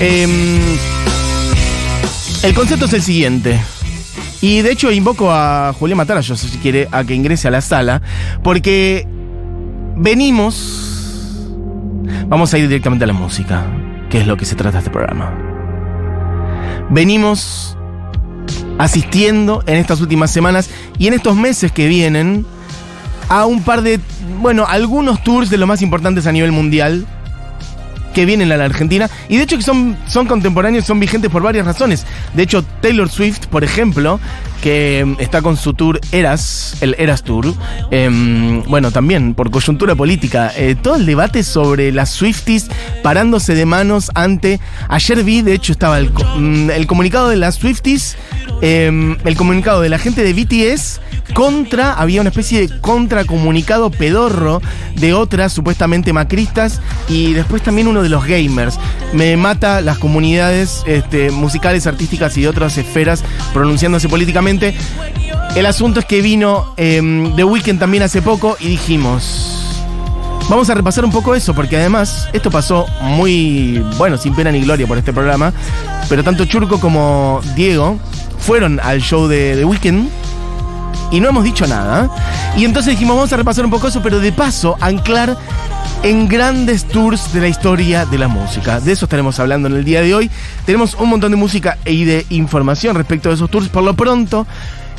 Em, el concepto es el siguiente. Y de hecho invoco a Julián Matarallo, si quiere, a que ingrese a la sala, porque venimos... Vamos a ir directamente a la música, que es lo que se trata este programa. Venimos asistiendo en estas últimas semanas y en estos meses que vienen a un par de, bueno, algunos tours de los más importantes a nivel mundial que vienen a la Argentina y de hecho que son, son contemporáneos, son vigentes por varias razones. De hecho, Taylor Swift, por ejemplo, que mm, está con su tour Eras, el Eras Tour, em, bueno, también por coyuntura política, eh, todo el debate sobre las Swifties parándose de manos ante... Ayer vi, de hecho, estaba el, mm, el comunicado de las Swifties, em, el comunicado de la gente de BTS contra, había una especie de contracomunicado pedorro de otras supuestamente macristas y después también uno de los gamers. Me mata las comunidades este, musicales, artísticas y de otras esferas pronunciándose políticamente. El asunto es que vino em, The Weeknd también hace poco y dijimos... Vamos a repasar un poco eso, porque además esto pasó muy, bueno, sin pena ni gloria por este programa, pero tanto Churco como Diego fueron al show de The Weeknd y no hemos dicho nada. Y entonces dijimos, vamos a repasar un poco eso, pero de paso, anclar en grandes tours de la historia de la música. De eso estaremos hablando en el día de hoy. Tenemos un montón de música y de información respecto de esos tours. Por lo pronto,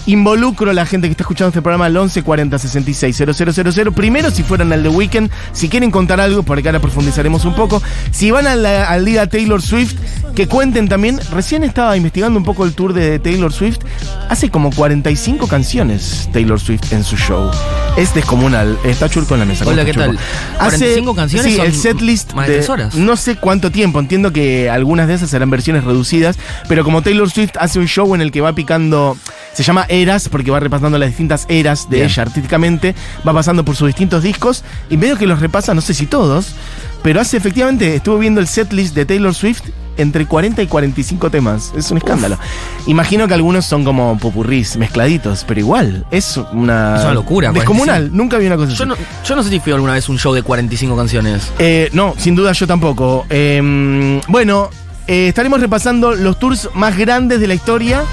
involucro a la gente que está escuchando este programa al 11 40 66 000. Primero, si fueran al The Weeknd, si quieren contar algo, porque ahora profundizaremos un poco. Si van a la- al día Taylor Swift, que cuenten también. Recién estaba investigando un poco el tour de Taylor Swift. Hace como 45 canciones Taylor Swift en su show. Es descomunal. Está Churco en la mesa. ¿Cómo Hola, ¿qué Churco? tal? 45 canciones Sí, son el setlist más de de tres horas. No sé cuánto tiempo. Entiendo que algunas de esas serán versiones reducidas. Pero como Taylor Swift hace un show en el que va picando. Se llama Eras, porque va repasando las distintas eras de Bien. ella artísticamente. Va pasando por sus distintos discos. Y medio que los repasa, no sé si todos. Pero hace efectivamente, estuve viendo el setlist de Taylor Swift entre 40 y 45 temas. Es un escándalo. Imagino que algunos son como popurrís, mezcladitos, pero igual, es una. Es una locura, Descomunal, 45. nunca vi una cosa Yo así. no, yo no sé si fui alguna vez un show de 45 canciones. Eh, no, sin duda yo tampoco. Eh, bueno, eh, estaremos repasando los tours más grandes de la historia.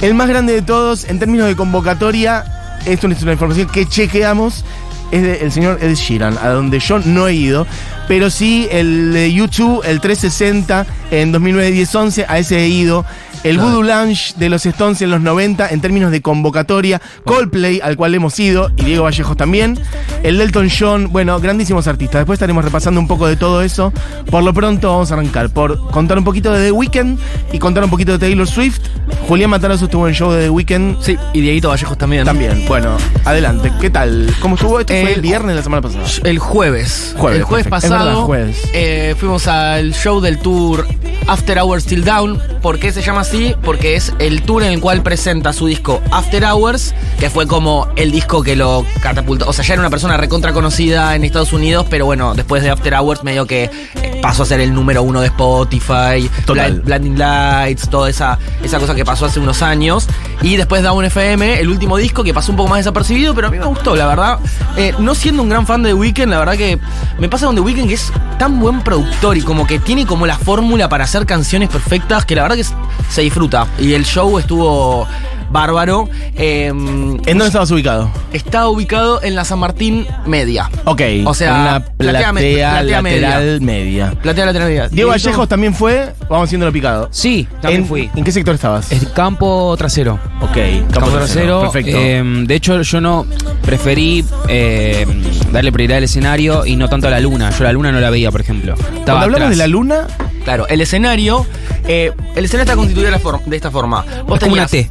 El más grande de todos en términos de convocatoria, esto es una información que chequeamos, es del señor Ed Sheeran, a donde yo no he ido, pero sí el de YouTube, el 360 en 2009-10-11, a ese he ido. El Claro. Voodoo Lounge de los Stones en los 90 en términos de convocatoria. Coldplay, al cual hemos ido, y Diego Vallejos también. El Delton John, bueno, grandísimos artistas. Después estaremos repasando un poco de todo eso. Por lo pronto vamos a arrancar por contar un poquito de The Weeknd y contar un poquito de Taylor Swift. Julián Matarazzo estuvo en el show de The Weeknd. Sí, y Dieguito Vallejos también. También, bueno, adelante. ¿Qué tal? ¿Cómo estuvo? Esto fue El- el viernes de la semana pasada. El jueves. Jueves, el jueves perfecto. Es pasado verdad, jueves. eh, fuimos al show del tour After Hours Till Down. ¿Por qué se llama así? Porque es el tour en el cual presenta su disco After Hours, que fue como el disco que lo catapultó. O sea, ya era una persona recontra conocida en Estados Unidos, pero bueno, después de After Hours medio que eh, pasó a ser el número uno de Spotify, Total. Blind- Blinding Lights, toda esa, esa cosa que pasó hace unos años. Y después Down FM, el último disco que pasó un poco más desapercibido, pero a mí me gustó, la verdad. Eh, no siendo un gran fan de The Weeknd, la verdad que me pasa con The Weeknd que es tan buen productor y como que tiene como la fórmula para hacer canciones perfectas que la verdad que se disfruta. Y el show estuvo bárbaro. Eh, ¿En dónde estabas ubicado? está ubicado en la San Martín Media. Ok. O sea, en una platea platea, platea lateral media. Platea lateral media. Diego Vallejos también fue. Vamos haciéndolo picado. Sí, también ¿En, fui. ¿En qué sector estabas? Es campo trasero. ok, Campo, trasero. Perfecto. eh, de hecho, yo no preferí eh, darle prioridad al escenario y no tanto a la luna. Yo la luna no la veía, por ejemplo. Estaba Cuando hablamos atrás. de la luna, Claro, el escenario. eh, el escenario está constituido de, la for- de esta forma. Vos Es como una tenías- T.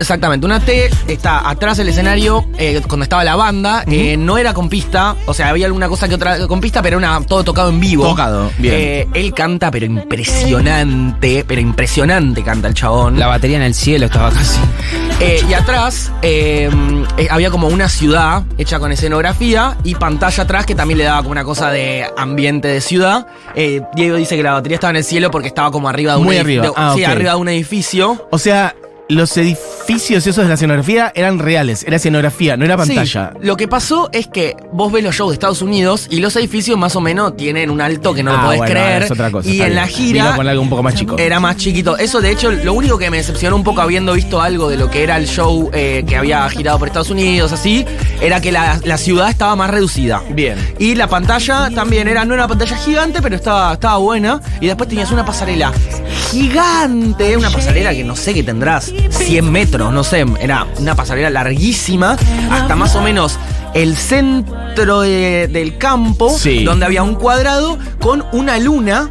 Exactamente, una T está atrás del escenario eh, cuando estaba la banda. eh, no era con pista, o sea, había alguna cosa que otra con pista, pero era todo tocado en vivo. Tocado, bien. Eh, él canta, pero impresionante, pero impresionante canta el chabón. La batería en el cielo estaba casi. Y atrás había como una ciudad hecha con escenografía y pantalla atrás que también le daba como una cosa de ambiente de ciudad. Diego dice que la batería estaba en el cielo porque estaba como arriba de un Muy arriba. de- Ah, sí, arriba de un edificio. o sea, los edificios esos de la escenografía eran reales, era escenografía, no era pantalla. Sí, lo que pasó es que vos ves los shows de Estados Unidos y los edificios más o menos tienen un alto que no lo Ah, podés bueno, creer. es otra cosa, y en la gira con algo un poco más chico. era más chiquito. Eso, de hecho, lo único que me decepcionó un poco habiendo visto algo de lo que era el show eh, que había girado por Estados Unidos, así, era que la, la ciudad estaba más reducida. Bien. Y la pantalla también era, no era una pantalla gigante, pero estaba, estaba buena. Y después tenías una pasarela gigante, una pasarela que no sé que tendrás 100 metros, no sé, era una pasarela larguísima, hasta más o menos el centro de- del campo, Sí. donde había un cuadrado con una luna.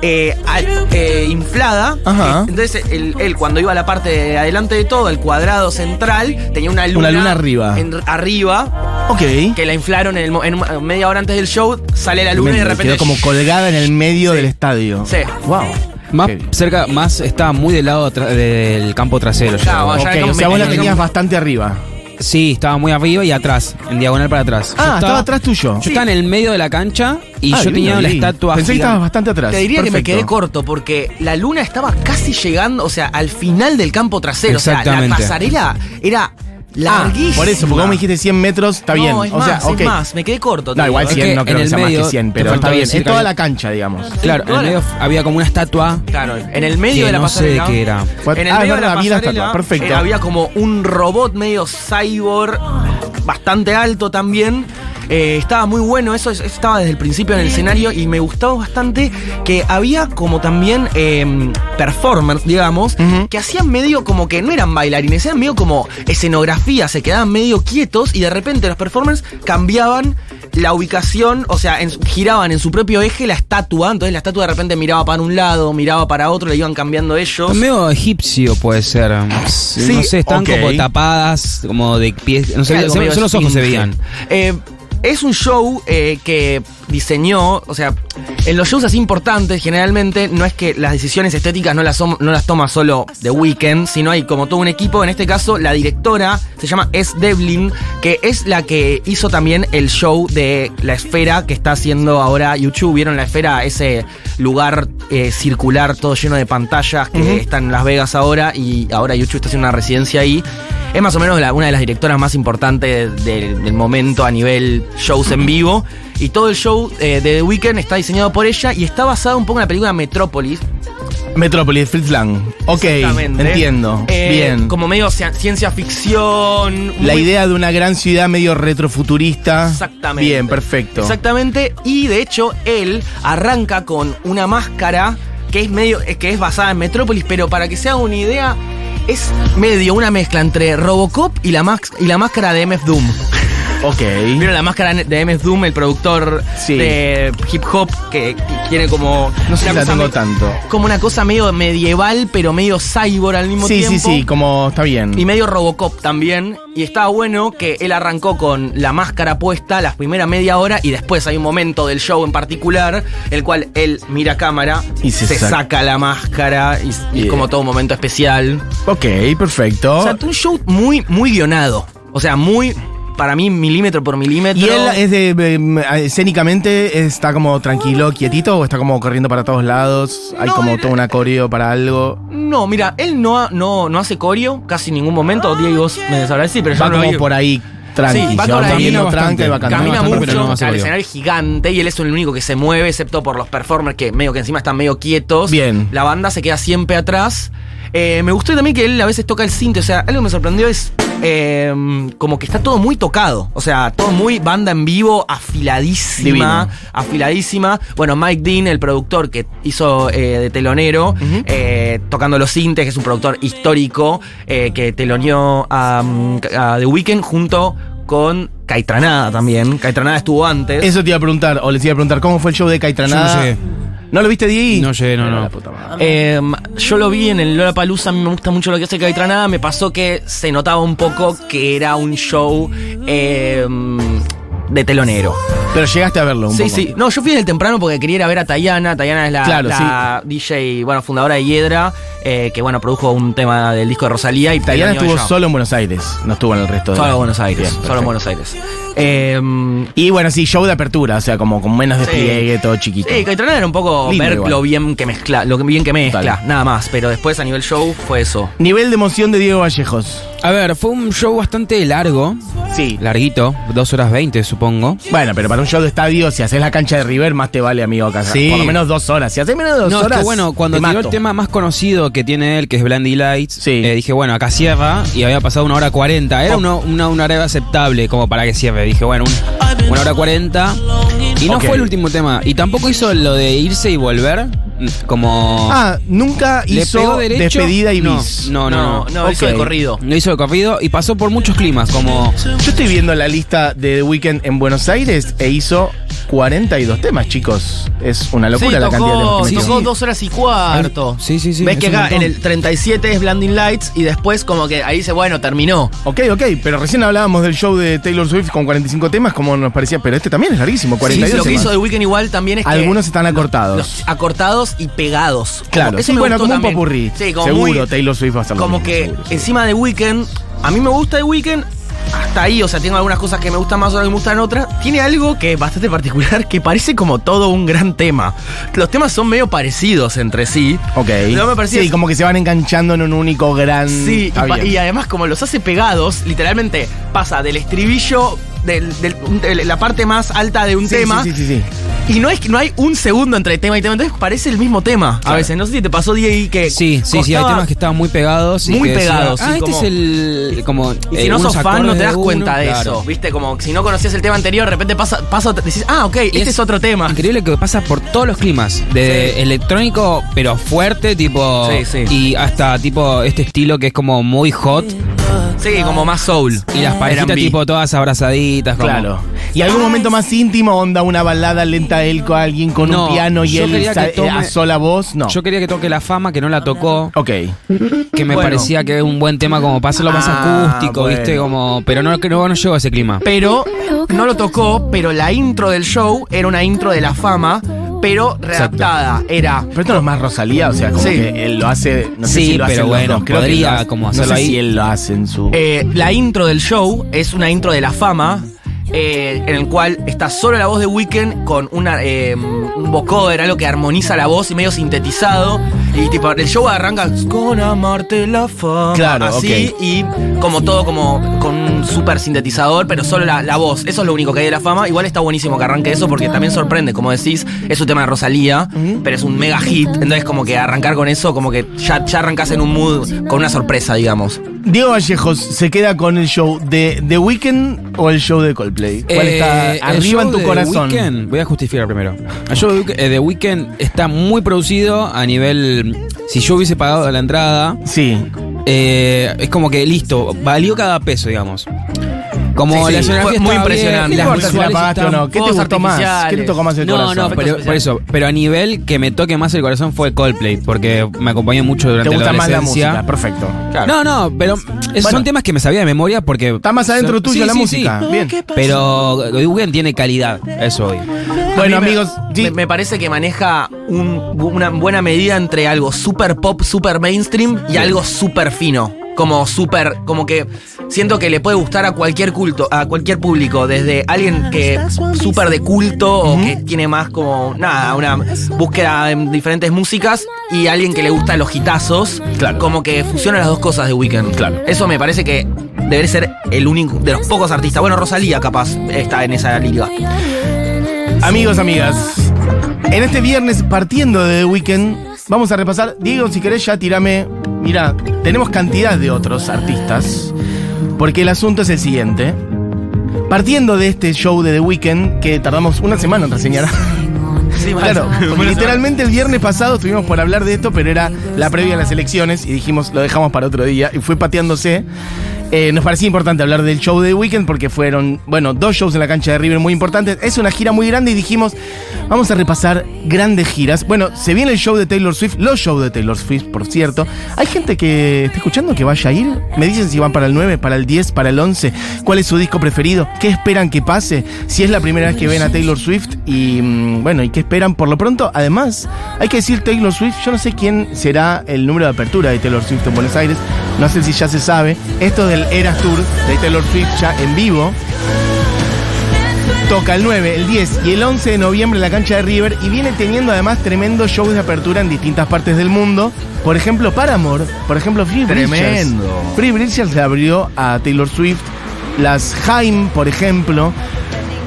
eh, al- eh, inflada. Ajá. Entonces, él, él cuando iba a la parte de adelante de todo, el cuadrado central, tenía una luna. Una luna arriba. en- arriba Ok. que la inflaron en, el en media hora antes del show, sale la luna y de repente. Quedó como colgada en el medio del estadio. Sí. Wow. Más cerca, más estaba muy del lado del campo trasero. Claro, Ok, ya como o sea, vos la tenías bastante arriba. Sí, estaba muy arriba y atrás, en diagonal para atrás. Ah, estaba atrás tuyo. Yo estaba en el medio de la cancha y Ah, yo bien, tenía la bien. estatua Pensé que estabas bastante atrás. Te diría que me quedé corto porque la luna estaba casi llegando, o sea, al final del campo trasero. O sea, la pasarela era Ah, larguísima. por eso, porque vos me dijiste 100 metros, está no, bien. Es o más, sea, ok. es más, me quedé corto. No, igual digo, ¿eh? 100 que no creo en que sea más medio que 100, te pero está bien. Es toda la cancha, digamos. Claro, en el medio había como una estatua Claro, en el medio que de la no sé pasarela. de qué era. Fue- En el ah, medio de la pasarela estatua, perfecto. eh, había como un robot medio cyborg, bastante alto también. Eh, estaba muy bueno, eso es- estaba desde el principio en el escenario y me gustaba bastante que había como también eh, performers, digamos, que hacían medio como que no eran bailarines, eran medio como escenografía, se quedaban medio quietos y de repente los performers cambiaban la ubicación, o sea, en- giraban en su propio eje la estatua, entonces la estatua de repente miraba para un lado, miraba para otro, le iban cambiando ellos. Medio egipcio puede ser. Sí, no sé, están como tapadas, como de pies. No sé, medio solo los ojos se veían. Eh, es un show eh, que diseñó, o sea, en los shows así importantes generalmente no es que las decisiones estéticas no las, no las toma solo The Weeknd, sino hay como todo un equipo, en este caso la directora se llama S. Devlin, que es la que hizo también el show de La Esfera que está haciendo ahora YouTube, ¿vieron La Esfera? Ese lugar eh, circular todo lleno de pantallas que está en Las Vegas ahora y ahora YouTube está haciendo una residencia ahí. Es más o menos la- una de las directoras más importantes del, del momento a nivel shows en vivo. Y todo el show eh, de The Weeknd está diseñado por ella y está basado un poco en la película Metrópolis. Metrópolis, Fritz Lang. Ok, Exactamente. entiendo. Eh, Bien. Como medio cia- ciencia ficción. La muy- idea de una gran ciudad medio retrofuturista. Exactamente. Bien, perfecto. Exactamente. Y de hecho, él arranca con una máscara que es medio. eh, que es basada en Metrópolis, pero para que se haga una idea, es medio una mezcla entre Robocop y la, max- y la máscara de MF Doom. Ok. ¿Vieron la máscara de MF Doom, el productor Sí. de hip hop que tiene como. No sé si la tengo tanto. Como una cosa medio medieval, pero medio cyborg al mismo Sí, tiempo. sí, sí, como está bien. Y medio Robocop también. Y estaba bueno que él arrancó con la máscara puesta la primera media hora y después hay un momento del show en particular el cual él mira cámara, Y se se, saca. saca la máscara y, y Bien. como todo un momento especial. Ok, perfecto. O sea, un show muy, muy guionado. O sea, muy, para mí, milímetro por milímetro. ¿Y él es de. eh, escénicamente está como tranquilo, quietito o está como corriendo para todos lados? Hay No, como él- todo un acorio para algo. No, mira, él no, no, no hace coreo casi en ningún momento. Diego, vos me sabrás decir, pero yo Va no como por ahí tranqui. Sí, va camina tranqui, bastante. va cantando Camina bastante, mucho, pero no el escenario es gigante y él es el único que se mueve, excepto por los performers que medio que encima están medio quietos. Bien. La banda se queda siempre atrás. Eh, me gustó también que él a veces toca el cinte, o sea, algo que me sorprendió es eh, como que está todo muy tocado, o sea, todo muy banda en vivo, afiladísima, Divino. afiladísima. Bueno, Mike Dean, el productor que hizo eh, de telonero, eh, tocando los cintes, que es un productor histórico, eh, que teloneó a, mm, a The Weeknd junto con Caitranada también. Caitranada estuvo antes. Eso te iba a preguntar, o les iba a preguntar, ¿cómo fue el show de Caitranada? Yo no llegué. ¿No lo viste, Diego? No llegué, no, no. Eh, yo lo vi en el Lollapalooza, a mí me gusta mucho lo que hace Caitranada, me pasó que se notaba un poco que era un show eh, de telonero. Pero llegaste a verlo un Sí, poco. sí. No, yo fui desde temprano porque quería ir a ver a Tayana. Tayana es la, Claro, la DJ, bueno, fundadora de Hiedra, eh, que bueno, produjo un tema del disco de Rosalía y Tayana estuvo solo en Buenos Aires, no estuvo en el resto de Solo en Buenos Aires. Bien, solo en. Buenos Aires. Eh, Y bueno, sí, show de apertura, o sea, como con menos despliegue, todo chiquito. Sí, Caitrona era un poco Lindo ver igual. lo bien que mezcla, lo bien que mezcla, Total. nada más. Pero después a nivel show fue eso. Nivel de emoción de Diego Vallejos. A ver, fue un show bastante largo, Sí. larguito, dos horas veinte supongo. Bueno, pero para un show de estadio, si haces la cancha de River, más te vale, amigo, acá. Sí. Por lo menos dos horas. Si haces menos de dos No, horas. es que bueno, cuando te tiró mato. el tema más conocido que tiene él, que es Blandy Lights, Sí. eh, dije, bueno, acá cierra y había pasado una hora cuarenta. Era una, una, una hora aceptable como para que cierre. Dije, bueno, un- una hora cuarenta. Y no fue el último tema. Y tampoco hizo lo de irse y volver, como... Ah, nunca ¿Le hizo derecho? despedida y no, bis. No, no, no. no, hizo de corrido. No hizo de corrido y pasó por muchos climas, como... Yo estoy viendo la lista de The Weeknd en Buenos Aires e hizo 42 temas, chicos. Es una locura sí, la cantidad de temas que Sí, tocó sí. dos horas y cuarto. Sí, sí, sí. Ves es que acá montón. en el 37 es Blinding Lights y después como que ahí dice, bueno, terminó. Ok, ok, pero recién hablábamos del show de Taylor Swift con 45 temas, como nos parecía, pero este también es larguísimo, Sí, 42 lo que temas. hizo The Weeknd igual también es que... Algunos están acortados. los acortados y pegados. Como- claro, eso sí, me bueno, gustó como un popurrí. Sí, como seguro, muy- Taylor Swift va a estar lo como mismo, que seguro. encima de Weekend, a mí me gusta The Weekend hasta ahí, o sea, tengo algunas cosas que me gustan más, otras que me gustan otras. Tiene algo que es bastante particular, que parece como todo un gran tema. Los temas son medio parecidos entre sí. Ok. No me parecía- sí, como que se van enganchando en un único gran. Sí, y, además como los hace pegados, literalmente pasa del estribillo, del- del- de la parte más alta de un Sí, tema, Sí, sí, sí, sí. Y no, es, que no hay un segundo entre tema y tema, entonces parece el mismo tema. A veces, no sé si te pasó, Diego, que... Sí, sí, sí, hay temas que estaban muy pegados. y Muy que decía, pegados, ah, sí, este como- es el. Como, Y eh, si no unos sos fan, no te das uno, cuenta de claro. eso. ¿Viste? Como si no conocías el tema anterior, de repente pasa, pasa decís, ah, ok, Y este es, otro tema. Increíble que pasa por todos los climas. De Sí. electrónico, pero fuerte, tipo. Sí, sí. Y hasta tipo este estilo que es como muy hot. Sí, como más soul. Y las parejitas, tipo, todas abrazaditas. Como, Claro. Y algún momento más íntimo, onda una balada lenta él con alguien con No, un piano y yo él quería sa- que tome- a sola voz, no. Yo quería que toque la fama, que no la tocó. Ok. Que me Bueno. parecía que era un buen tema como para hacerlo más Ah, acústico, bueno. ¿viste? Como, pero no, que no, no llegó a ese clima. Pero no lo tocó, pero la intro del show era una intro de la fama, pero readaptada. Era. Pero esto no es más Rosalía, o sea, como Sí. que él lo hace. No sé Sí, si lo pero los bueno, dos, creo que podría lo hace- como no hacerlo sé ahí. si él lo hace en su. eh, la intro del show es una intro de la fama. eh, en el cual está solo la voz de Weekend con una, eh, un vocoder, algo que armoniza la voz y medio sintetizado. Y tipo, el show arranca con amarte la fama. Claro, así. ok. Y como todo, como con un super sintetizador, pero solo la, la voz. Eso es lo único que hay de la fama. Igual está buenísimo que arranque eso porque también sorprende, como decís, es un tema de Rosalía, pero es un mega hit. Entonces, como que arrancar con eso, como que ya, ya arrancas en un mood con una sorpresa, digamos. Diego Vallejos se queda con el show de The Weeknd o el show de Coldplay. ¿Cuál Eh, está arriba en tu de corazón? Weeknd, voy a justificar primero. El show de eh, de Weeknd está muy producido a nivel. Si yo hubiese pagado la entrada, Sí. eh, es como que listo, valió cada peso, digamos. Como Sí, la sí, escenografía fue muy impresionante. bien, No las importa si la pagaste o no. ¿Qué te gustó más? ¿Qué te tocó más el No, corazón? no, pero, por eso. Pero a nivel que me toque más el corazón fue Coldplay, porque me acompañó mucho durante Te gusta la más la música, perfecto. No, no, pero esos Bueno. son temas que me sabía de memoria porque. Está más adentro son- tuyo sí, la sí, música. sí. Bien. Pero The Weeknd tiene calidad, eso hoy. Bueno, amigos, me, me parece que maneja un- una buena medida entre algo super pop, super mainstream y algo super fino. Como super, como que siento que le puede gustar a cualquier culto, a cualquier público, desde alguien que súper de culto o que tiene más como, nada, una búsqueda en diferentes músicas y alguien que le gusta los hitazos, Claro. como que fusiona las dos cosas de Weekend. Claro. Eso me parece que debería ser el único, de los pocos artistas. Bueno, Rosalía capaz está en esa liga. Amigos, amigas, en este viernes, partiendo de The Weeknd, vamos a repasar. Diego, si querés, ya tirame. Mira, tenemos cantidad de otros artistas. Porque el asunto es el siguiente. Partiendo de este show de The Weeknd, que tardamos una semana en reseñar. Sí. Claro, literalmente el viernes pasado estuvimos por hablar de esto, pero era la previa a las elecciones y dijimos lo dejamos para otro día y fue pateándose. Eh, nos parecía importante hablar del show de Weekend porque fueron, bueno, dos shows en la cancha de River muy importantes. Es una gira muy grande y dijimos, vamos a repasar grandes giras. Bueno, se viene el show de Taylor Swift, los shows de Taylor Swift, por cierto. Hay gente que está escuchando que vaya a ir. Me dicen si van para el 9, para el 10, para el 11. ¿Cuál es su disco preferido? ¿Qué esperan que pase? Si es la primera vez que ven a Taylor Swift y, mm, bueno, ¿y qué esperan por lo pronto? Además, hay que decir Taylor Swift, yo no sé quién será el número de apertura de Taylor Swift en Buenos Aires. No sé si ya se sabe. Esto del Eras Tour de Taylor Swift ya en vivo. Toca el 9, el 10 y el 11 de noviembre en la cancha de River y viene teniendo además tremendos shows de apertura en distintas partes del mundo. Por ejemplo, Paramore, por ejemplo, Free Bridges. Tremendo. Free Bridges le abrió a Taylor Swift. Las Haim, por ejemplo.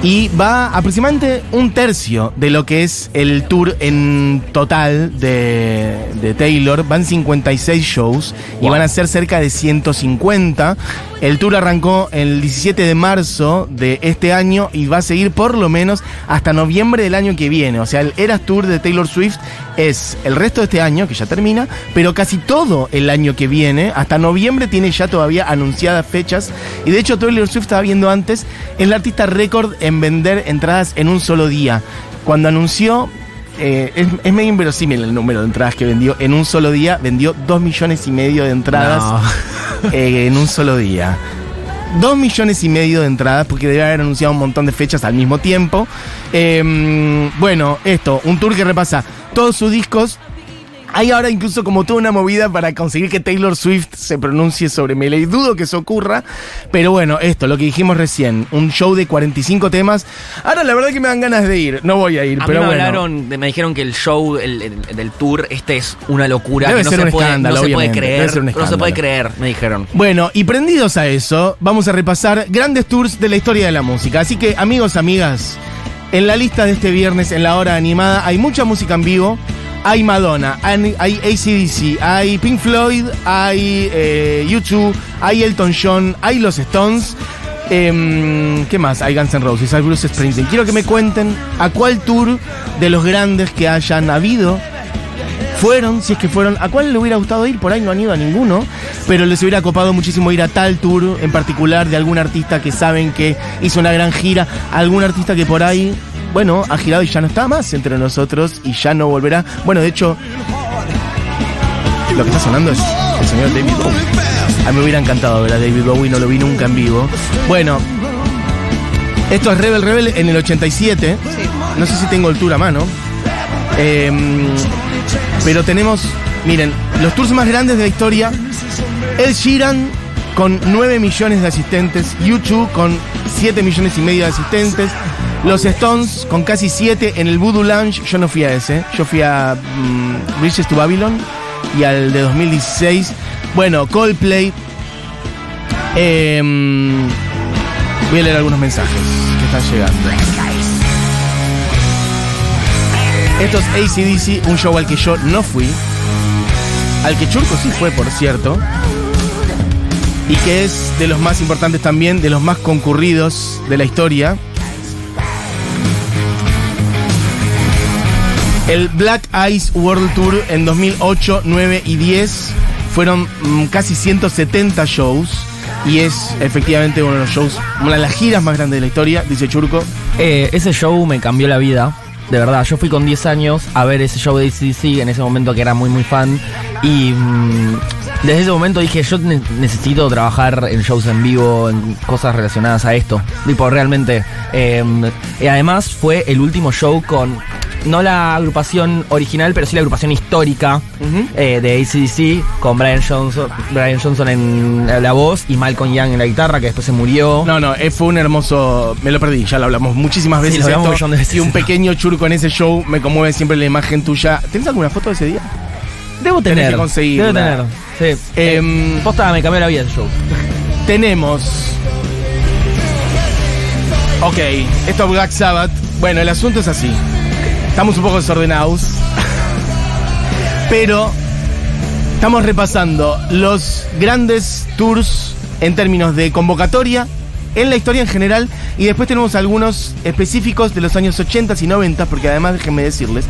Y va aproximadamente un tercio de lo que es el tour en total de, de Taylor. Van 56 shows y Wow. van a ser cerca de 150. El tour arrancó el 17 de marzo de este año y va a seguir por lo menos hasta noviembre del año que viene. O sea, el Eras Tour de Taylor Swift es el resto de este año, que ya termina, pero casi todo el año que viene. Hasta noviembre tiene ya todavía anunciadas fechas. Y de hecho, Taylor Swift estaba viendo antes, es la artista récord en vender entradas en un solo día. Cuando anunció eh, es, es medio inverosímil el número de entradas que vendió. En un solo día vendió 2 millones y medio de entradas eh, en un solo día. 2 millones y medio de entradas, porque debe haber anunciado un montón de fechas al mismo tiempo. Eh, bueno, esto, un tour que repasa todos sus discos. Hay ahora incluso como toda una movida para conseguir que Taylor Swift se pronuncie sobre Melee. Dudo que eso ocurra, pero bueno, esto, lo que dijimos recién, un show de 45 temas. Ahora la verdad que me dan ganas de ir, no voy a ir, A pero mí me bueno. hablaron, me dijeron que el show el- el- del tour este es una locura, Debe que no ser se un puede, no se puede creer, no se puede creer, me dijeron. Bueno, y prendidos a eso, vamos a repasar grandes tours de la historia de la música. Así que, amigos, amigas, en la lista de este viernes, en la hora animada, hay mucha música en vivo. Hay Madonna, hay ACDC, hay Pink Floyd, hay eh, YouTube, hay Elton John, hay los Stones. Em, ¿Qué más? Hay Guns N' Roses, hay Bruce Springsteen. Quiero que me cuenten a cuál tour de los grandes que hayan habido fueron, si es que fueron, ¿a cuál le hubiera gustado ir? Por ahí no han ido a ninguno, pero les hubiera copado muchísimo ir a tal tour en particular de algún artista que saben que hizo una gran gira, algún artista que por ahí, bueno, ha girado y ya no está más entre nosotros y ya no volverá. Bueno, de hecho, lo que está sonando es el señor David Bowie. A mí me hubiera encantado ver a David Bowie, no lo vi nunca en vivo. Bueno, esto es Rebel Rebel en el 87. No sé si tengo el tour a mano. Em, pero tenemos, miren, los tours más grandes de la historia. El Sheeran con 9 millones de asistentes. YouTube con 7 millones y medio de asistentes. Los Stones con casi 7 en el Voodoo Lounge. Yo no fui a ese. Yo fui a mm, Bridges to Babylon y al de 2016. Bueno, Coldplay. Em, voy a leer algunos mensajes que están llegando. Esto es ACDC, un show al que yo no fui. Al que Churco sí fue, por cierto. Y que es de los más importantes también, de los más concurridos de la historia. El Black Ice World Tour en 2008, 9 y 10 fueron mm, casi 170 shows. Y es efectivamente uno de los shows, una de las giras más grandes de la historia, dice Churco. Eh, ese show me cambió la vida. De verdad, yo fui con 10 años a ver ese show de ACDC en ese momento que era muy muy fan. Y mm, desde ese momento dije, yo ne- necesito trabajar en shows en vivo, en cosas relacionadas a esto. Tipo, realmente. eh, y además fue el último show con, no la agrupación original, pero sí la agrupación histórica eh, de ACDC, con Brian Johnson, Brian Johnson en la voz y Malcolm Young en la guitarra, que después se murió. No, no, eh, fue un hermoso. Me lo perdí, ya lo hablamos muchísimas veces. lo hablamos esto, un millón de veces. Y un pequeño churco en ese show me conmueve siempre la imagen tuya. ¿Tenés alguna foto de ese día? Debo Tenés tener. que. Debo tener. Sí. Em, Posta, me cambió la vida ese show. Tenemos. Ok, esto es Black Sabbath. Bueno, el asunto es así. Estamos un poco desordenados. Pero estamos repasando los grandes tours en términos de convocatoria en la historia en general y después tenemos algunos específicos de los años 80 y 90 porque además déjenme decirles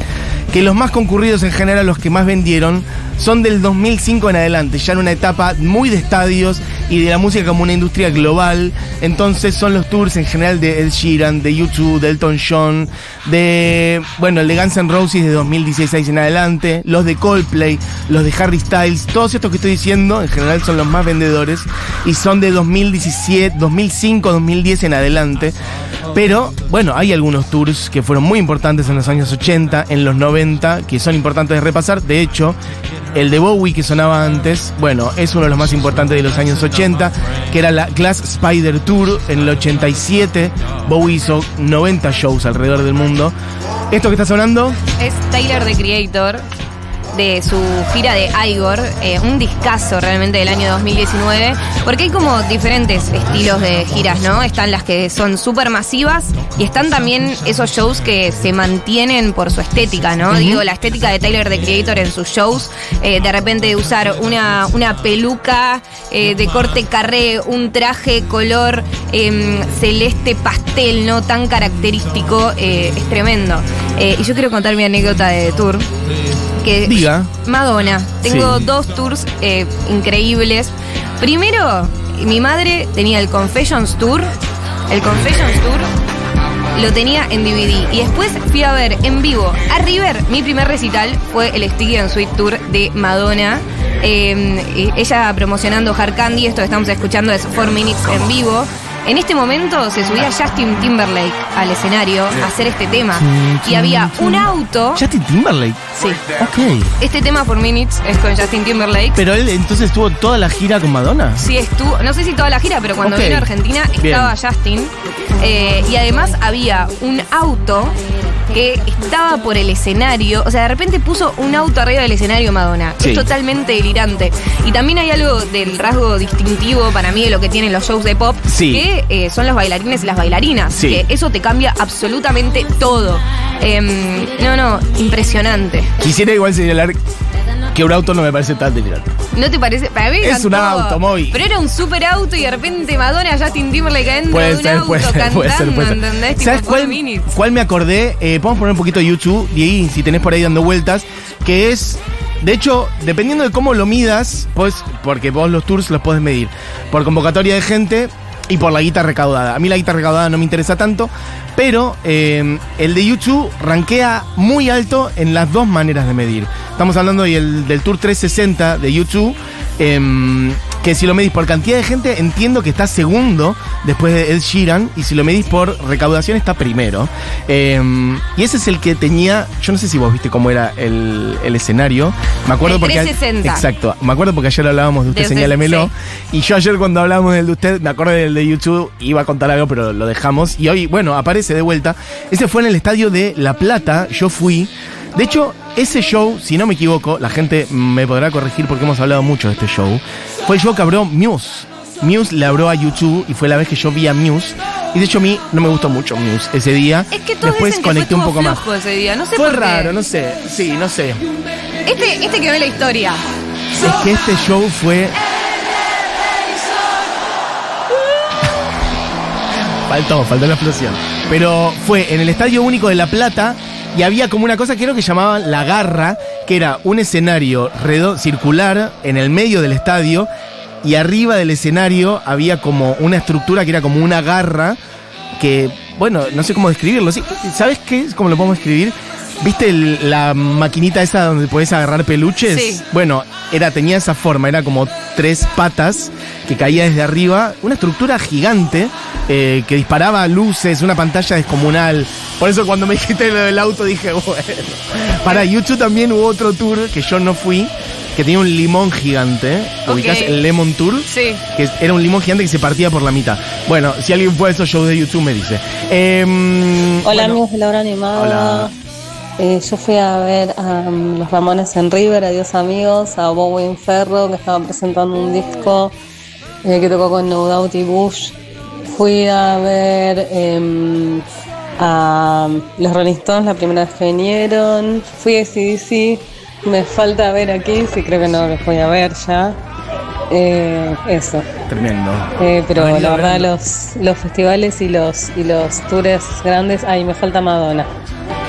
que los más concurridos en general, los que más vendieron, son del 2005 en adelante, ya en una etapa muy de estadios y de la música como una industria global. Entonces son los tours en general de Ed Sheeran, de YouTube, de Elton John, de, bueno, el de Guns N' Roses de 2016 en adelante, los de Coldplay, los de Harry Styles, todos estos que estoy diciendo en general son los más vendedores y son de 2017, 2005, 2010 en adelante. Pero bueno, hay algunos tours que fueron muy importantes en los años 80, en los 90, que son importantes de repasar. De hecho, El de Bowie que sonaba antes, bueno, es uno de los más importantes de los años 80, que era la Glass Spider Tour en el 87. Bowie hizo 90 shows alrededor del mundo. ¿Esto que está sonando? Es Tyler the Creator de su gira de Igor, eh, un discazo realmente del año 2019, porque hay como diferentes estilos de giras, ¿no? Están las que son súper masivas y están también esos shows que se mantienen por su estética, ¿no? Digo, la estética de Tyler the Creator en sus shows, eh, de repente usar una, una peluca eh, de corte carré, un traje color em, celeste pastel, ¿no? Tan característico, es tremendo. Y yo quiero contar mi anécdota de tour que Diga. Madonna. Tengo Sí. dos tours eh, increíbles. Primero, mi madre tenía el Confessions Tour. El Confessions Tour lo tenía en DVD. Y después fui a ver en vivo a River. Mi primer recital fue el Sticky and Sweet Tour de Madonna. Eh, ella promocionando Hard Candy. Esto que estamos escuchando es 4 Minutes en vivo. En este momento se subía Justin Timberlake al escenario a hacer este tema. Y había un auto. Justin Timberlake. Sí. Ok. Este tema For Minutes es con Justin Timberlake. Pero él entonces estuvo toda la gira con Madonna. Sí, estuvo, no sé si toda la gira, pero cuando Ok. vino a Argentina estaba Justin. Eh, y además había un auto que estaba por el escenario. O sea, de repente puso un auto arriba del escenario Madonna. Sí. Es totalmente delirante. Y también hay algo del rasgo distintivo para mí de lo que tienen los shows de pop, Sí. que eh, son los bailarines y las bailarinas. Sí. Que eso te cambia absolutamente todo. Em, no, no, impresionante. Quisiera igual señalar que un auto no me parece tan delirante. ¿No te parece? Para mí Es un encantó. automóvil. Pero era un super auto y de repente Madonna, Justin Timberlake adentro Puede de un ser, auto puede cantando, puede ser, puede ser. ¿entendés? Tipo, ¿Sabes four cuál, cuál me acordé? Eh, podemos poner un poquito de YouTube, y si tenés por ahí dando vueltas, que es, de hecho, dependiendo de cómo lo midas, pues, porque vos los tours los podés medir por convocatoria de gente y por la guita recaudada. A mí la guita recaudada no me interesa tanto, pero eh, el de YouTube rankea muy alto en las dos maneras de medir. Estamos hablando del, del Tour 360 de YouTube. Que si lo medís por cantidad de gente, entiendo que está segundo después de Ed Sheeran. Y si lo medís por recaudación, está primero. Em, y ese es el que tenía. Yo no sé si vos viste cómo era el, el escenario. Me acuerdo El porque. 360. Exacto. Me acuerdo porque ayer hablábamos de usted, De usted, señálemelo. sí. Y yo ayer cuando hablábamos del de usted, me acuerdo del de YouTube, iba a contar algo, pero lo dejamos. Y hoy, bueno, aparece de vuelta. Ese fue en el estadio de La Plata, yo fui. De hecho, ese show, si no me equivoco, la gente me podrá corregir porque hemos hablado mucho de este show, fue el show que abrió Muse. Muse le abrió a YouTube y fue la vez que yo vi a Muse. Y de hecho a mí no me gustó mucho Muse ese día. Es que todos Después dicen que conecté fue un poco más. ese día. No sé Fue por qué. raro, no sé. Sí, no sé. Este, este quedó en la historia. Es que este show fue. Faltó, faltó la explosión. Pero fue en el Estadio Único de La Plata y había como una cosa que creo que llamaban La Garra, que era un escenario redo- circular en el medio del estadio y arriba del escenario había como una estructura que era como una garra que, bueno, no sé cómo describirlo. ¿Sabes qué? ¿Cómo lo podemos escribir? ¿Viste el- la maquinita esa donde podés agarrar peluches? Sí. Bueno, era, tenía esa forma, era como tres patas que caía desde arriba, una estructura gigante eh, que disparaba luces, una pantalla descomunal. Por eso cuando me dijiste lo del auto dije, bueno. Para YouTube también hubo otro tour que yo no fui, que tenía un limón gigante. ¿Ubicás el Lemon Tour? Sí. que era un limón gigante que se partía por la mitad. Bueno, si alguien fue a esos shows de YouTube me dice. Em, Hola bueno, amigos de la hora animada. Hola. Eh, yo fui a ver a um, los Ramones en River, adiós amigos, a Bowen Ferro que estaba presentando un disco eh, que tocó con No Doubt y Bush. Fui a ver em, a los Rolling Stones la primera vez que vinieron. Fui a CDC. Me falta ver aquí, sí creo que no los voy a ver ya. Eh, eso. Tremendo. Eh, pero la verdad los, los festivales y los y los tours grandes, ay, me falta Madonna.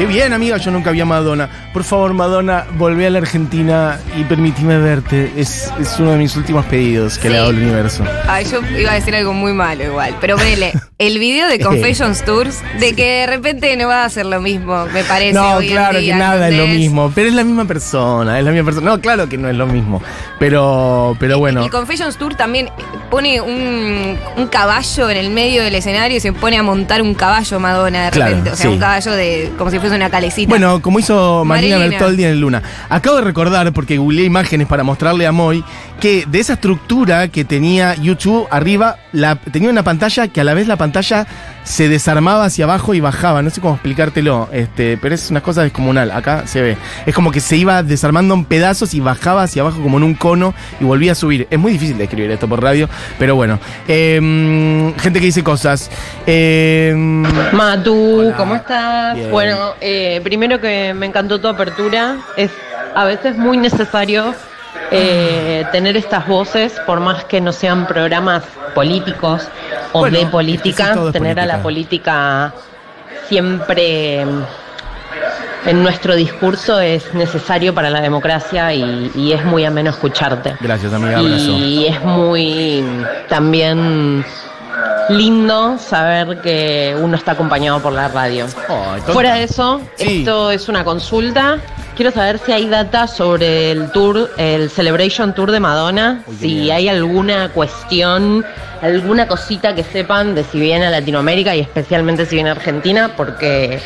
Qué bien, amiga, yo nunca vi a Madonna. Por favor, Madonna, volvé a la Argentina y permitime verte. Es, es uno de mis últimos pedidos que le Sí. hago al universo. Ay, yo iba a decir algo muy malo igual. Pero ponele, el video de Confessions Tours, de que de repente no va a ser lo mismo, me parece. No, hoy en claro día, que nada es lo mismo, pero es la misma persona, es la misma persona. No, claro que no es lo mismo, pero, pero bueno. El Confessions Tour también pone un, un caballo en el medio del escenario y se pone a montar un caballo Madonna de Claro, repente. o sea, sí. un caballo de como si fuese una calecita. Bueno, como hizo Marina. Bertoldi en Luna. Acabo de recordar, porque googleé imágenes para mostrarle a Moy, que de esa estructura que tenía YouTube arriba, la, tenía una pantalla que a la vez la pantalla se desarmaba hacia abajo y bajaba. No sé cómo explicártelo, este, pero es una cosa descomunal. Acá se ve. Es como que se iba desarmando en pedazos y bajaba hacia abajo como en un cono y volvía a subir. Es muy difícil de escribir esto por radio, pero bueno. Em, gente que dice cosas. Em, Matu, Hola. ¿cómo estás? Bien. Bueno, eh, primero que me encantó tu apertura. Es a veces muy necesario eh, tener estas voces, por más que no sean programas políticos o Bueno, de política, tener a la política siempre mm, en nuestro discurso es necesario para la democracia y, y es muy ameno escucharte. gracias, amiga. Abrazo. Y es muy también lindo saber que uno está acompañado por la radio. Fuera de eso, Sí. esto es una consulta. Quiero saber si hay data sobre el tour, el Celebration Tour de Madonna, Uy, si hay alguna cuestión, alguna cosita que sepan de si viene a Latinoamérica y especialmente si viene a Argentina, porque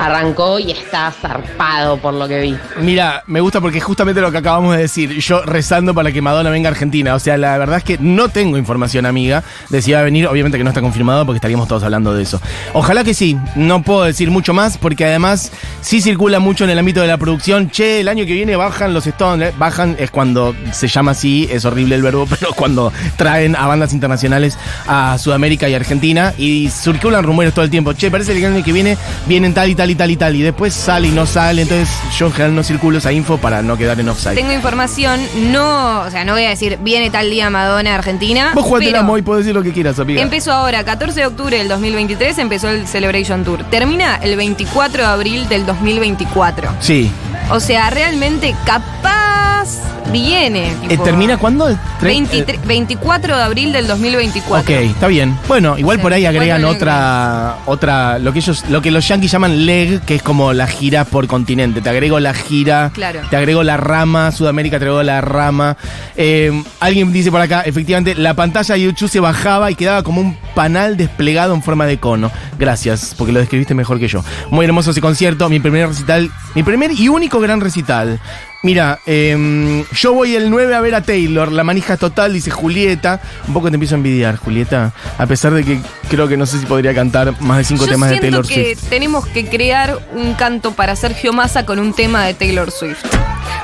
arrancó y está zarpado por lo que vi. Mira, me gusta porque es justamente lo que acabamos de decir. Yo rezando para que Madonna venga a Argentina. O sea, la verdad es que no tengo información, amiga, de si va a venir. Obviamente que no está confirmado porque estaríamos todos hablando de eso. Ojalá que sí. No puedo decir mucho más porque además sí circula mucho en el ámbito de la producción. Che, el año que viene bajan los Stones. Bajan es cuando se llama así, es horrible el verbo, pero cuando traen a bandas internacionales a Sudamérica y Argentina y circulan rumores todo el tiempo. Che, parece que el año que viene vienen tal y tal y tal y tal. Y después sale y no sale. Entonces yo en general no circulo esa info para no quedar en offside. Tengo información, no, o sea, no voy a decir viene tal día Madonna Argentina. Vos jugátela, Moy, podés decir lo que quieras, amiga. Empezó ahora, 14 de octubre del 2023, empezó el Celebration Tour. Termina el 24 de abril del 2024. Sí. O sea, realmente capaz viene. Eh, tipo, ¿Termina cuándo? El tre- 23 24 de abril del eh, 2024. Ok, está bien. Bueno, igual Sí, por ahí agregan 24 de otra, otra, lo que ellos, lo que los yankees llaman leg, que es como la gira por continente. Te agrego la gira, Claro. te agrego la rama, Sudamérica te agrego la rama. Eh, alguien dice por acá, efectivamente, la pantalla de YouTube se bajaba y quedaba como un panal desplegado en forma de cono. Gracias, porque lo describiste mejor que yo. Muy hermoso ese concierto, mi primer recital, mi primer y único gran recital. Mira, em, yo voy el 9 a ver a Taylor, la manija es total, dice Julieta. Un poco te empiezo a envidiar, Julieta. A pesar de que creo que no sé si podría cantar más de cinco Yo temas de Taylor que Swift. tenemos que crear un canto para Sergio Massa con un tema de Taylor Swift.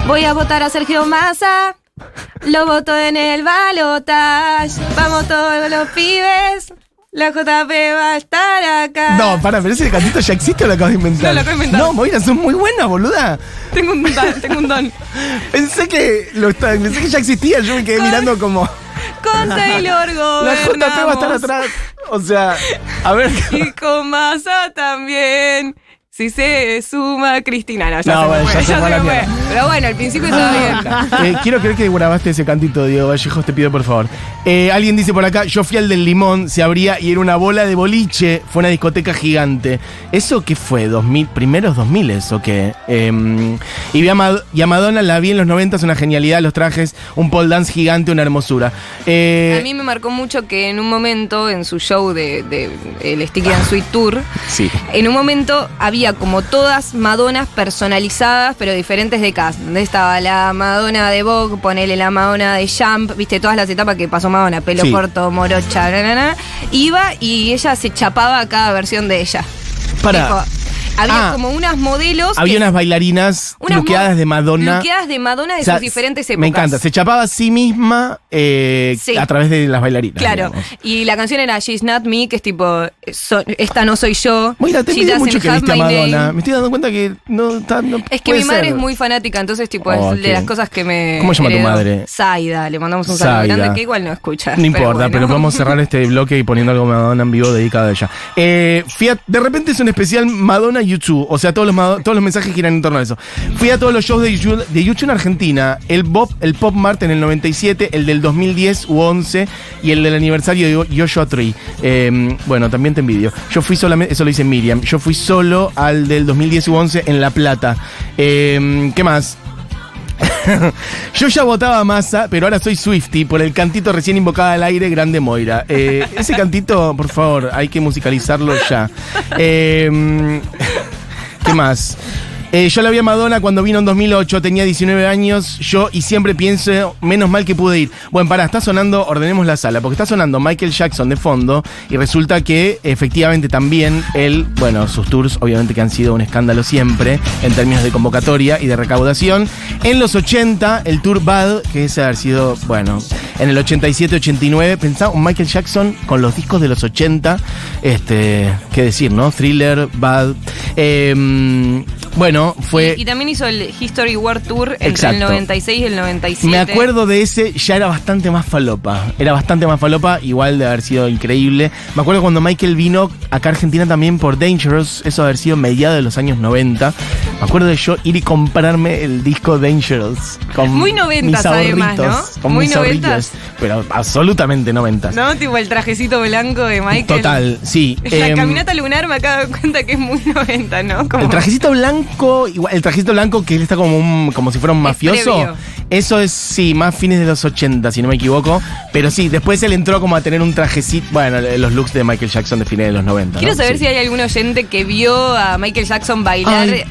Voy a votar a Sergio Massa. Lo voto en el balotage. Vamos todos los pibes. La JP va a estar acá. No, para, pero ese cantito ya existe o lo acabas de inventar. No, lo acabo de inventar. No, Moira, sos muy buena, boluda. Tengo un don, tengo un don. Pensé que, lo está- pensé que ya existía, yo me quedé mirando como. Con Taylor La JP va a estar gobernamos. atrás. O sea, a ver. Y con Massa también. Si se suma Cristina. No, ya No, se bueno, ya fue, se ya fue se a la me fue. mierda. Pero bueno, al principio estaba bien. Eh, quiero creer que grabaste ese cantito, Diego Vallejos, te pido por favor. Eh, alguien dice por acá, yo fui al del limón, se abría y era una bola de boliche, fue una discoteca gigante. ¿Eso qué fue? ¿2000, ¿Primeros 2000 o qué? Eh, y, vi a Mad- y a Madonna la vi en los 90, una genialidad, los trajes, un pole dance gigante, una hermosura. Eh, A mí me marcó mucho que en un momento, en su show de, de el Sticky and Sweet Tour, sí. en un momento había como todas Madonas personalizadas, pero diferentes de cast. Donde estaba la Madonna de Vogue, ponele la Madonna de Jump, viste, todas las etapas que pasó Madonna, pelo Sí. corto, morocha, bla. Iba y ella se chapaba a cada versión de ella. Para. Había Ah. como unas modelos. Había que- unas bailarinas unas bloqueadas de Madonna. Bloqueadas de Madonna de O sea, sus diferentes épocas. Me encanta, se chapaba a sí misma eh, Sí. a través de las bailarinas. Claro, digamos. y la canción era She's Not Me, que es tipo, so- esta no soy yo. Moira, te doesn't mucho que viste a Madonna. name. Me estoy dando cuenta que no está. no Es que mi madre ser. es muy fanática, entonces tipo Oh, es de las cosas que me. ¿Cómo se llama tu madre? Zaida, le mandamos un saludo grande que igual no escucha. No importa, pero, vamos a cerrar este bloque y poniendo algo Madonna en vivo dedicado a ella. Eh, Fiat, de repente es un especial Madonna YouTube. O sea, todos los, todos los mensajes giran en torno a eso. Fui a todos los shows de YouTube, en Argentina. El Bob, el Pop Mart en el 97, el del 2010 u 11 y el del aniversario de Joshua Tree. Eh, bueno, también te envidio. Yo fui solamente, eso lo dice Miriam, yo fui solo al del 2010 u 11 en La Plata. Eh, ¿Qué más? Yo ya votaba a Massa, pero ahora soy Swifty por el cantito recién invocado al aire, Grande Moira. Eh, ese cantito, por favor, hay que musicalizarlo ya. Eh, ¿Qué más? Eh, yo la vi a Madonna cuando vino en 2008, tenía 19 años, yo y siempre pienso, menos mal que pude ir. Bueno, pará, está sonando, ordenemos la sala, porque está sonando Michael Jackson de fondo y resulta que efectivamente también él, bueno, sus tours obviamente que han sido un escándalo siempre en términos de convocatoria y de recaudación. En los 80, el tour Bad, que ese haber sido, bueno, en el 87-89, pensá un Michael Jackson con los discos de los 80, este, qué decir, ¿no? Thriller, Bad. Eh, bueno, fue... Y, y también hizo el History War Tour entre Exacto. el 96 y el 97. Me acuerdo de ese, ya era bastante más falopa. Era bastante más falopa, igual de haber sido increíble. Me acuerdo cuando Michael vino acá a Argentina también por Dangerous, eso de haber sido mediados de los años 90. Me acuerdo de yo ir y comprarme el disco Dangerous. Con Muy noventas, mis además, ¿no? Con Muy mis noventas. Pero absolutamente noventas. ¿No? Tipo el trajecito blanco de Michael. Total, sí. La Em, caminata lunar me acabo de dar cuenta que es muy 90, ¿no? Como El trajecito blanco, igual, el trajecito blanco que él está como un, como si fuera un mafioso. Eso es, sí, más fines de los 80, si no me equivoco. Pero sí, después él entró como a tener un trajecito, bueno, los looks de Michael Jackson de fines de los 90. Quiero ¿no? saber Sí. si hay algún oyente que vio a Michael Jackson bailar. Ay.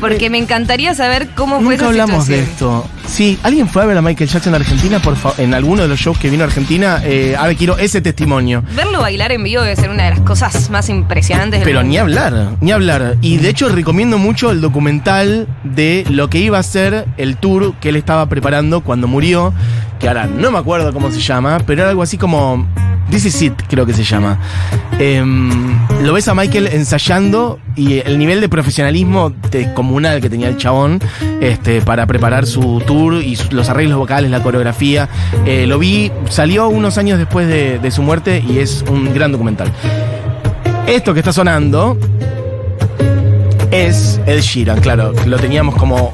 Porque me encantaría saber cómo fue Nunca esa hablamos de esto. Sí, ¿alguien fue a ver a Michael Jackson en Argentina, por? En alguno de los shows que vino a Argentina. Eh, ahora quiero ese testimonio. Verlo bailar en vivo debe ser una de las cosas más impresionantes del Pero mundo. ni hablar, ni hablar. Y de hecho recomiendo mucho el documental de lo que iba a ser el tour que él estaba preparando cuando murió, que ahora no me acuerdo cómo se llama, pero era algo así como This is it, creo que se llama. Em, lo ves a Michael ensayando y el nivel de profesionalismo descomunal que tenía el chabón este, para preparar su tour y los arreglos vocales, la coreografía. Eh, lo vi, salió unos años después de, de su muerte y es un gran documental. Esto que está sonando es Ed Sheeran, claro. Lo teníamos como.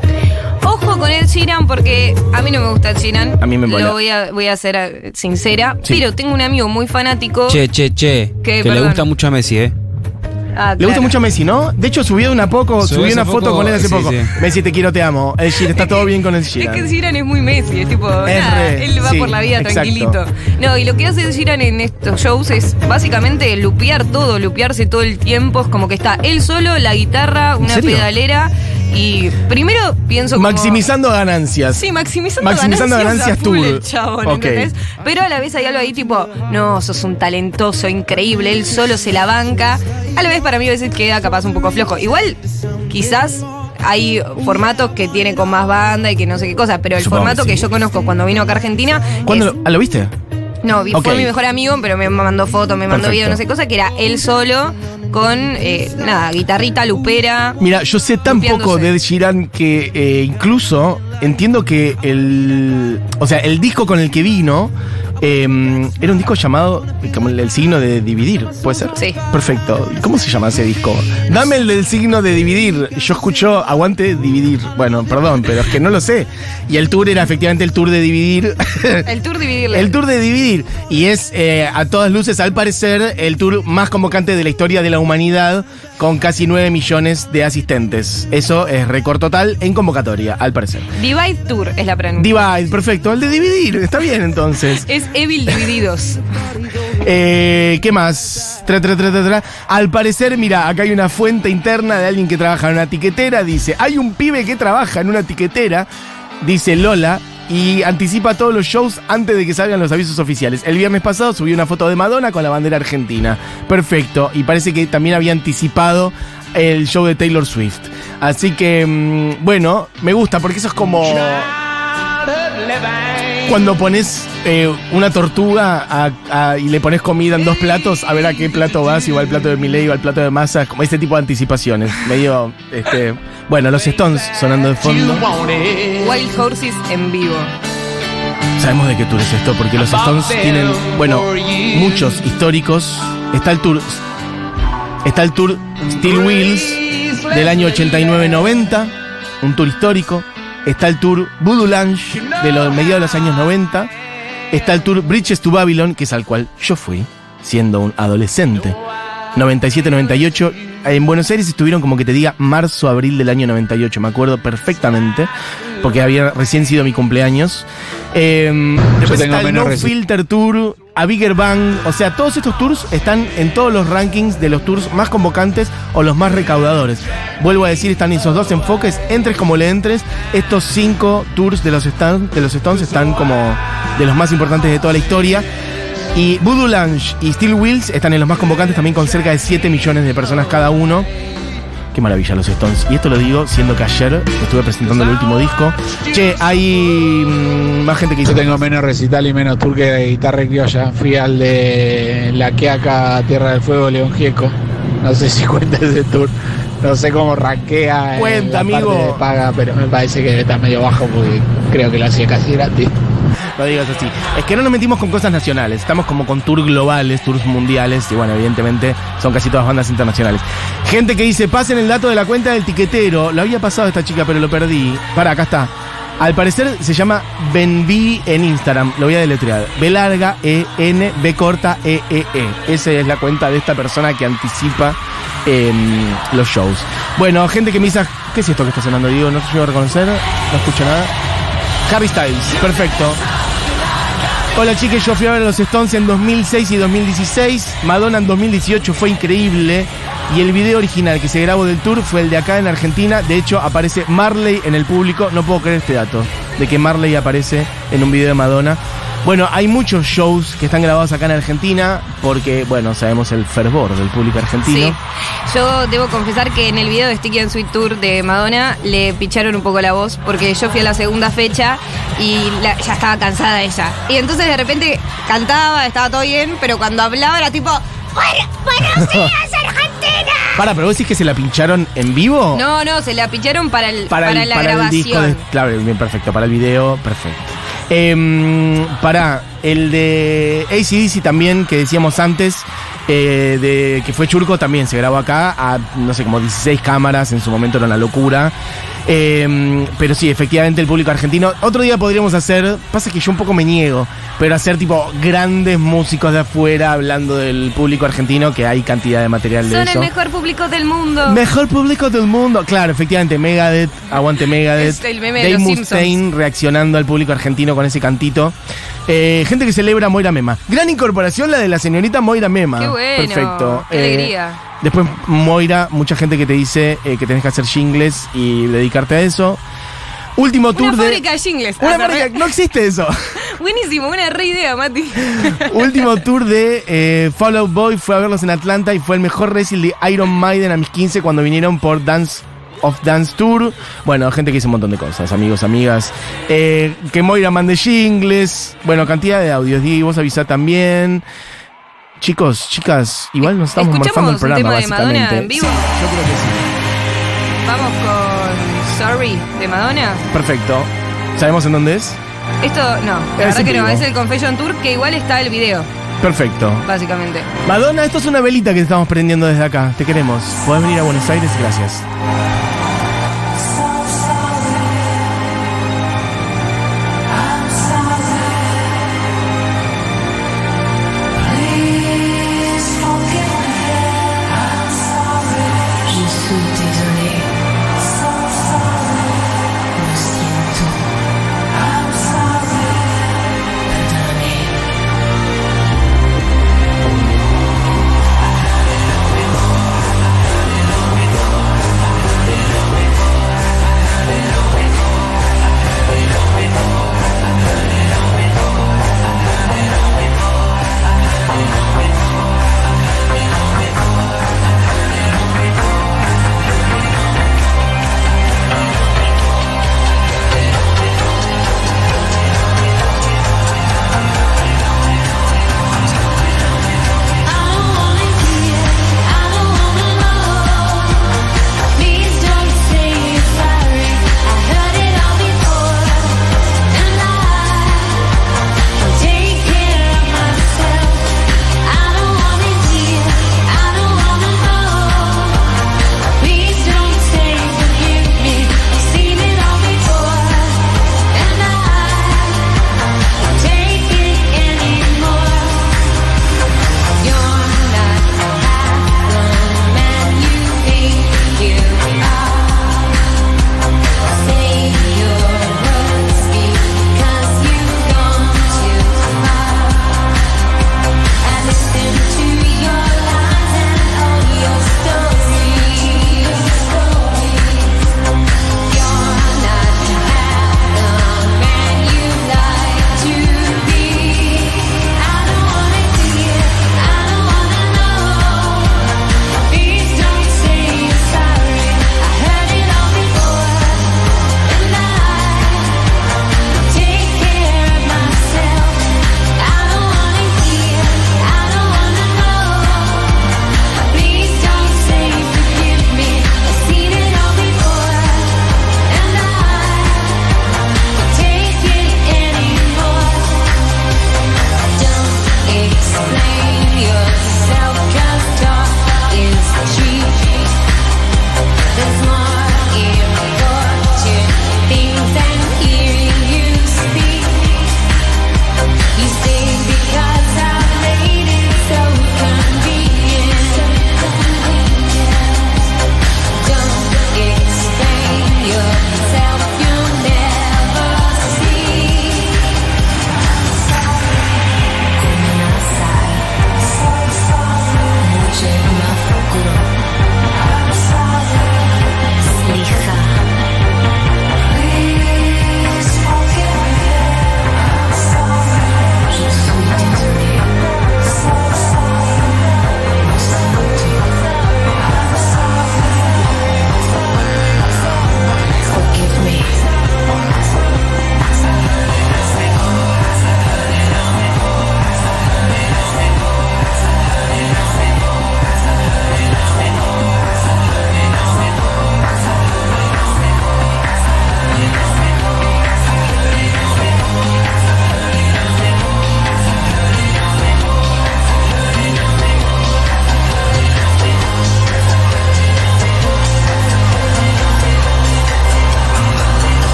Ojo con Ed Sheeran porque a mí no me gusta Ed Sheeran. A mí me mola. Lo voy a, voy a ser eh, sincera. Sí. Pero tengo un amigo muy fanático. Che, che, che. Que le gusta mucho a Messi, ¿eh? Ah, Le gusta mucho a Messi, ¿no? De hecho, subió una poco, Subió subió una foto poco, con él hace sí, poco. sí. Messi, te quiero, te amo. Ed Sheeran, está todo bien con Ed Es que. Ed Sheeran es muy Messi, es tipo, Es nada, re, él va sí, por la vida exacto. tranquilito. No, y lo que hace Ed Sheeran en estos shows es básicamente lupear todo, lupearse todo el tiempo. Es como que está él solo, la guitarra, una pedalera. Y primero pienso como... Maximizando ganancias. Sí, maximizando, Maximizando ganancias, ganancias el chabón, Ok. ¿entendés? Pero a la vez hay algo ahí tipo, no, sos un talentoso, increíble, él solo se la banca. A la vez para mí a veces queda capaz un poco flojo. Igual, quizás hay formatos que tiene con más banda y que no sé qué cosa, pero el Supongo formato que yo conozco cuando vino acá a Argentina... ¿Cuándo es- lo, ah, ¿lo viste? No, fue mi mejor amigo, pero me mandó fotos, me mandó videos, no sé cosa, que era él solo con, eh, nada, guitarrita, lupera. Mira, yo sé tan poco de Ed Sheeran que eh, incluso entiendo que el. O sea, el disco con el que vino. Eh, era un disco llamado como el, el signo de dividir, ¿puede ser? Sí. Perfecto. ¿Y ¿Cómo se llama ese disco? Dame el del signo de dividir. Yo escucho aguante dividir. Bueno, perdón, pero es que no lo sé. Y el tour era efectivamente el tour de dividir. El tour dividirle. El tour de Dividir. Y es, eh, a todas luces, al parecer, el tour más convocante de la historia de la humanidad, con casi 9 millones de asistentes. Eso es récord total en convocatoria, al parecer. Divide Tour es la pronunciación. Divide, perfecto. El de Dividir, está bien entonces. Es Evil Divididos. Eh, ¿Qué más? Tra, tra, tra, tra, tra. Al parecer, mira, acá hay una fuente interna de alguien que trabaja en una tiquetera. Dice, hay un pibe que trabaja en una tiquetera, dice Lola, y anticipa todos los shows antes de que salgan los avisos oficiales. El viernes pasado subió una foto de Madonna con la bandera argentina. Perfecto. Y parece que también había anticipado el show de Taylor Swift. Así que, mm, bueno, me gusta porque eso es como... Cuando pones eh, una tortuga a- a- y le pones comida en dos platos, a ver a qué plato vas, si va al plato de Miley o al plato de masa, como este tipo de anticipaciones. Medio, este. Bueno, los Stones sonando de fondo. Wild Horses en vivo. Sabemos de qué tour es esto, porque los Stones tienen, bueno, muchos históricos. Está el tour. Está el tour Steel Wheels, del año 89-90, un tour histórico. Está el tour Voodoo Lounge de los mediados de los años 90. Está el tour Bridges to Babylon, que es al cual yo fui, siendo un adolescente. 97-98. En Buenos Aires estuvieron como que te diga marzo, abril del año 98, me acuerdo perfectamente, porque había recién sido mi cumpleaños. Eh, después está el No Filter Tour, a Bigger Bang, o sea, todos estos tours están en todos los rankings de los tours más convocantes o los más recaudadores. Vuelvo a decir, están esos dos enfoques, entres como le entres, estos cinco tours de los, Stan- de los Stones están como de los más importantes de toda la historia. Y Voodoo Lounge y Steel Wheels están en los más convocantes también con cerca de 7 millones de personas cada uno. Qué maravilla los Stones. Y esto lo digo siendo que ayer estuve presentando el último disco. Che, hay mm, más gente que Yo dice... tengo menos recital y menos tour que de guitarra criolla. Fui al de La Quiaca, Tierra del Fuego, León Gieco. No sé si cuenta ese tour. No sé cómo raquea en Cuenta, la amigo. parte de paga, pero me parece que está medio bajo porque creo que lo hacía casi gratis. No digas así. Es que no nos metimos con cosas nacionales. Estamos como con tours globales, tours mundiales. Y bueno, evidentemente son casi todas bandas internacionales. Gente que dice, pasen el dato de la cuenta del tiquetero. Lo había pasado esta chica, pero lo perdí. Para, acá está. Al parecer se llama Benvi en Instagram. Lo voy a deletrear. B larga E N B corta E E E. Esa es la cuenta de esta persona que anticipa em, los shows. Bueno, gente que me dice, ¿qué es esto que está sonando? Digo, no se llevo a reconocer. No escucho nada. Harry Styles, perfecto. Hola chicas, yo fui a ver a los Stones en 2006 y 2016. Madonna en 2018 fue increíble. Y el video original que se grabó del tour fue el de acá en Argentina. De hecho, aparece Marley en el público. No puedo creer este dato, de que Marley aparece en un video de Madonna. Bueno, hay muchos shows que están grabados acá en Argentina porque, bueno, sabemos el fervor del público argentino. Sí. Yo debo confesar que en el video de Sticky and Sweet Tour de Madonna le picharon un poco la voz porque yo fui a la segunda fecha y la- ya estaba cansada ella. Y entonces de repente cantaba, estaba todo bien, pero cuando hablaba era tipo. "Bueno, ¡Buenos días, Argentina! Para, pero vos decís que se la pincharon en vivo? No, no, se la picharon para, el, para, para, el, la para el grabación. disco de- claro, bien perfecto. Para el video, perfecto. Em, para el de ACDC también, que decíamos antes, eh, de que fue Churco, también se grabó acá a, no sé, como 16 cámaras, en su momento era una locura. Em, pero sí, efectivamente el público argentino. Otro día podríamos hacer, pasa que yo un poco me niego, pero hacer tipo grandes músicos de afuera hablando del público argentino, que hay cantidad de material de Son eso. el mejor público del mundo. Mejor público del mundo. Claro, efectivamente, Megadeth, aguante Megadeth. Es el meme de Dave Mustaine reaccionando al público argentino con ese cantito. Eh, gente que celebra Moira Mema. Gran incorporación la de la señorita Moira Mema. Qué bueno, Perfecto. qué Eh, alegría. Después Moira, mucha gente que te dice eh, que tenés que hacer jingles y dedicarte a eso. Último tour Una de. fábrica de jingles. Una fábrica- No existe eso. Buenísimo, una re idea, Mati. Último tour de eh, Fall Out Boy fue a verlos en Atlanta y fue el mejor recital de Iron Maiden a mis 15 cuando vinieron por Dance of Dance Tour. Bueno, gente que hizo un montón de cosas, amigos, amigas. Eh, que Moira mande jingles. Bueno, cantidad de audios. Y vos avisá también. Chicos, chicas, igual nos estamos morfando el ¿Escuchamos un programa, tema de Madonna básicamente. en vivo? Sí, yo creo que sí. Vamos con Sorry de Madonna. Perfecto. ¿Sabemos en dónde es? Esto, no, la Es verdad que no, es el Confession Tour que igual está el video, Perfecto. básicamente. Madonna, esto es una velita que estamos prendiendo desde acá. Te queremos. Podés venir a Buenos Aires, gracias.